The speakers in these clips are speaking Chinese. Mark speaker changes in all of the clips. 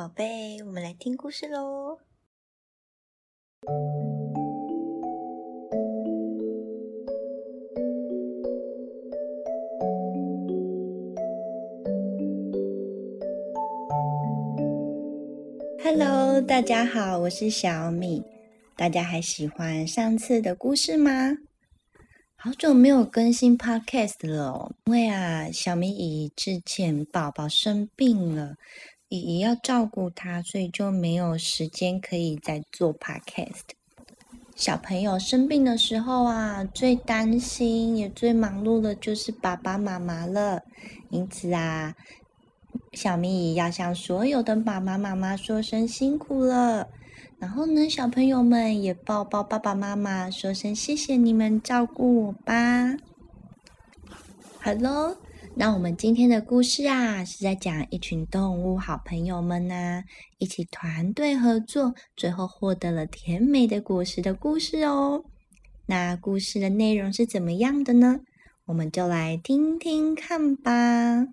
Speaker 1: 宝贝，我们来听故事喽。Hello，大家好，我是小米。大家还喜欢上次的故事吗？好久没有更新 Podcast 了，因为啊，小米姨之前宝宝生病了。姨姨要照顾他，所以就没有时间可以再做 podcast。小朋友生病的时候啊，最担心也最忙碌的就是爸爸妈妈了。因此啊，小咪姨要向所有的爸爸妈妈说声辛苦了。然后呢，小朋友们也抱抱爸爸妈妈，说声谢谢你们照顾我吧。Hello。那我们今天的故事啊，是在讲一群动物好朋友们呢，一起团队合作，最后获得了甜美的果实的故事哦。那故事的内容是怎么样的呢？我们就来听听看吧。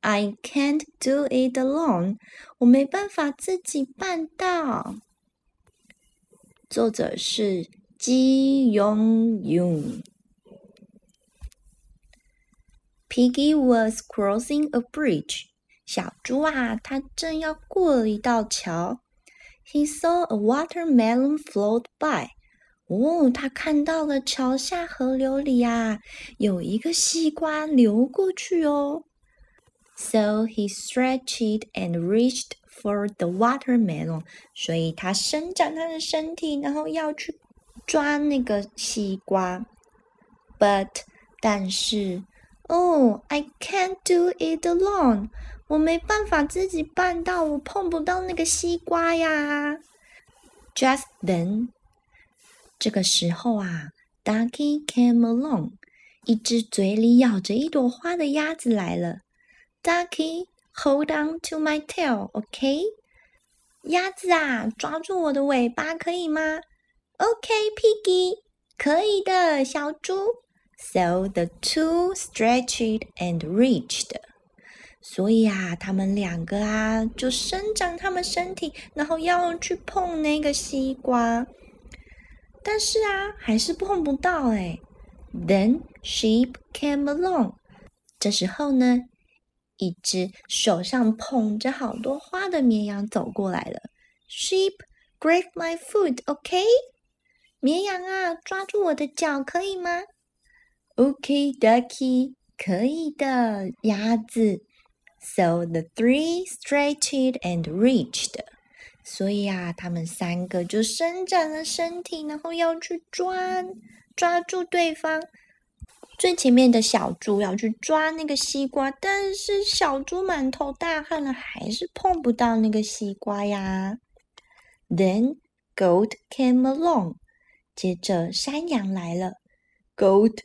Speaker 1: I can't do it alone，我没办法自己办到。作者是姬永勇。Piggy was crossing a bridge。小猪啊，它正要过了一道桥。He saw a watermelon float by。哦，他看到了桥下河流里啊，有一个西瓜流过去哦。So he stretched and reached for the watermelon。所以他伸展他的身体，然后要去抓那个西瓜。But，但是。 Oh, I can't do it alone. 我没办法自己办到，我碰不到那个西瓜呀。Just then，这个时候啊，Ducky came along，一只嘴里咬着一朵花的鸭子来了。Ducky，hold on to my tail，OK？鸭子啊，抓住我的尾巴可以吗？OK，Piggy，可以的，小猪。So the two stretched and reached. 所以啊，他们两个啊，就伸长他们身体，然后要去碰那个西瓜。但是啊，还是碰不到哎。Then sheep came along. 这时候呢，一只手上捧着好多花的绵羊走过来了。Sheep, grab my foot, OK? 绵羊啊，抓住我的脚，可以吗 OK, ducky，可以的，鸭子。So the three stretched and reached。所以啊，他们三个就伸展了身体，然后要去抓抓住对方。最前面的小猪要去抓那个西瓜，但是小猪满头大汗了，还是碰不到那个西瓜呀。Then goat came along。接着山羊来了，goat。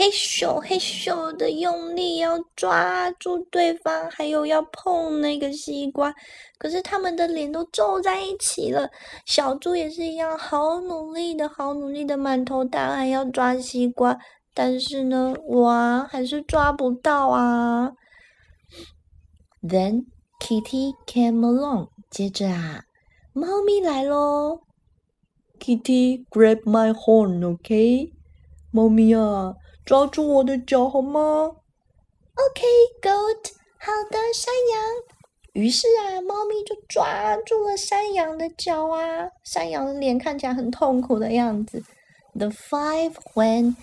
Speaker 1: 嘿咻嘿咻的用力要抓住对方，还有要碰那个西瓜，可是他们的脸都皱在一起了。小猪也是一样，好努力的，好努力的，满头大汗要抓西瓜，但是呢，哇，还是抓不到啊。Then Kitty came along，接着啊，猫咪来喽。Kitty grab my horn，OK？猫咪啊。抓住我的脚好吗？OK，Goat，好的，山羊。于是啊，猫咪就抓住了山羊的脚啊。山羊的脸看起来很痛苦的样子。The five went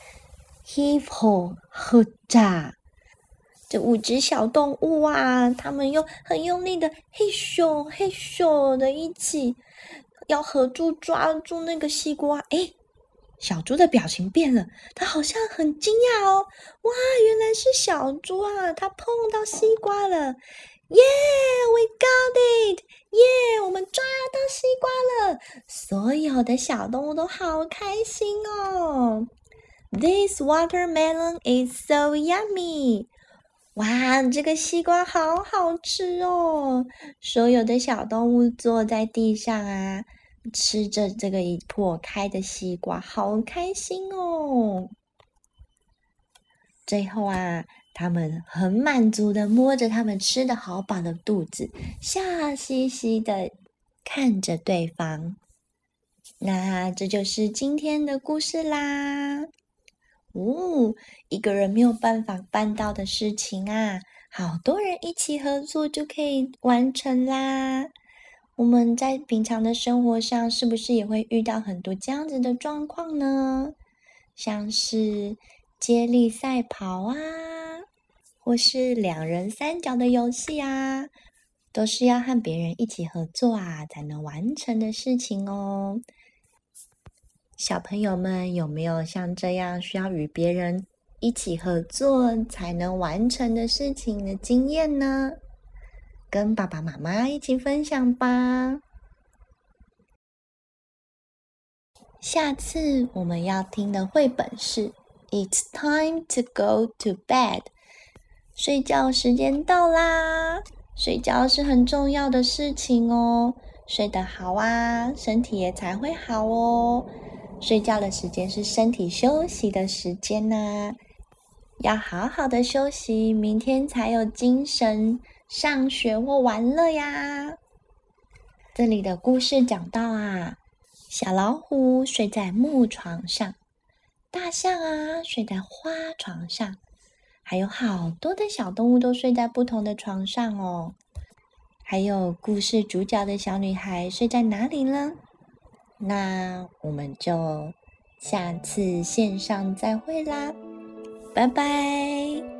Speaker 1: heave ho，喝炸。这五只小动物啊，它们又很用力的嘿咻嘿咻的一起，要合住抓住那个西瓜。哎。小猪的表情变了，它好像很惊讶哦！哇，原来是小猪啊！它碰到西瓜了，耶！We got it！耶！我们抓到西瓜了！所有的小动物都好开心哦！This watermelon is so yummy！哇，这个西瓜好好吃哦！所有的小动物坐在地上啊，吃着这个已破开的西瓜，好开心哦！最后啊，他们很满足的摸着他们吃的好饱的肚子，笑嘻嘻的看着对方。那这就是今天的故事啦。哦，一个人没有办法办到的事情啊，好多人一起合作就可以完成啦。我们在平常的生活上，是不是也会遇到很多这样子的状况呢？像是接力赛跑啊，或是两人三角的游戏啊，都是要和别人一起合作啊，才能完成的事情哦。小朋友们有没有像这样需要与别人一起合作才能完成的事情的经验呢？跟爸爸妈妈一起分享吧。下次我们要听的绘本是《It's Time to Go to Bed》，睡觉时间到啦！睡觉是很重要的事情哦，睡得好啊，身体也才会好哦。睡觉的时间是身体休息的时间呐，要好好的休息，明天才有精神上学或玩乐呀。这里的故事讲到啊，小老虎睡在木床上，大象啊睡在花床上，还有好多的小动物都睡在不同的床上哦。还有故事主角的小女孩睡在哪里呢？那我们就下次线上再会啦，拜拜。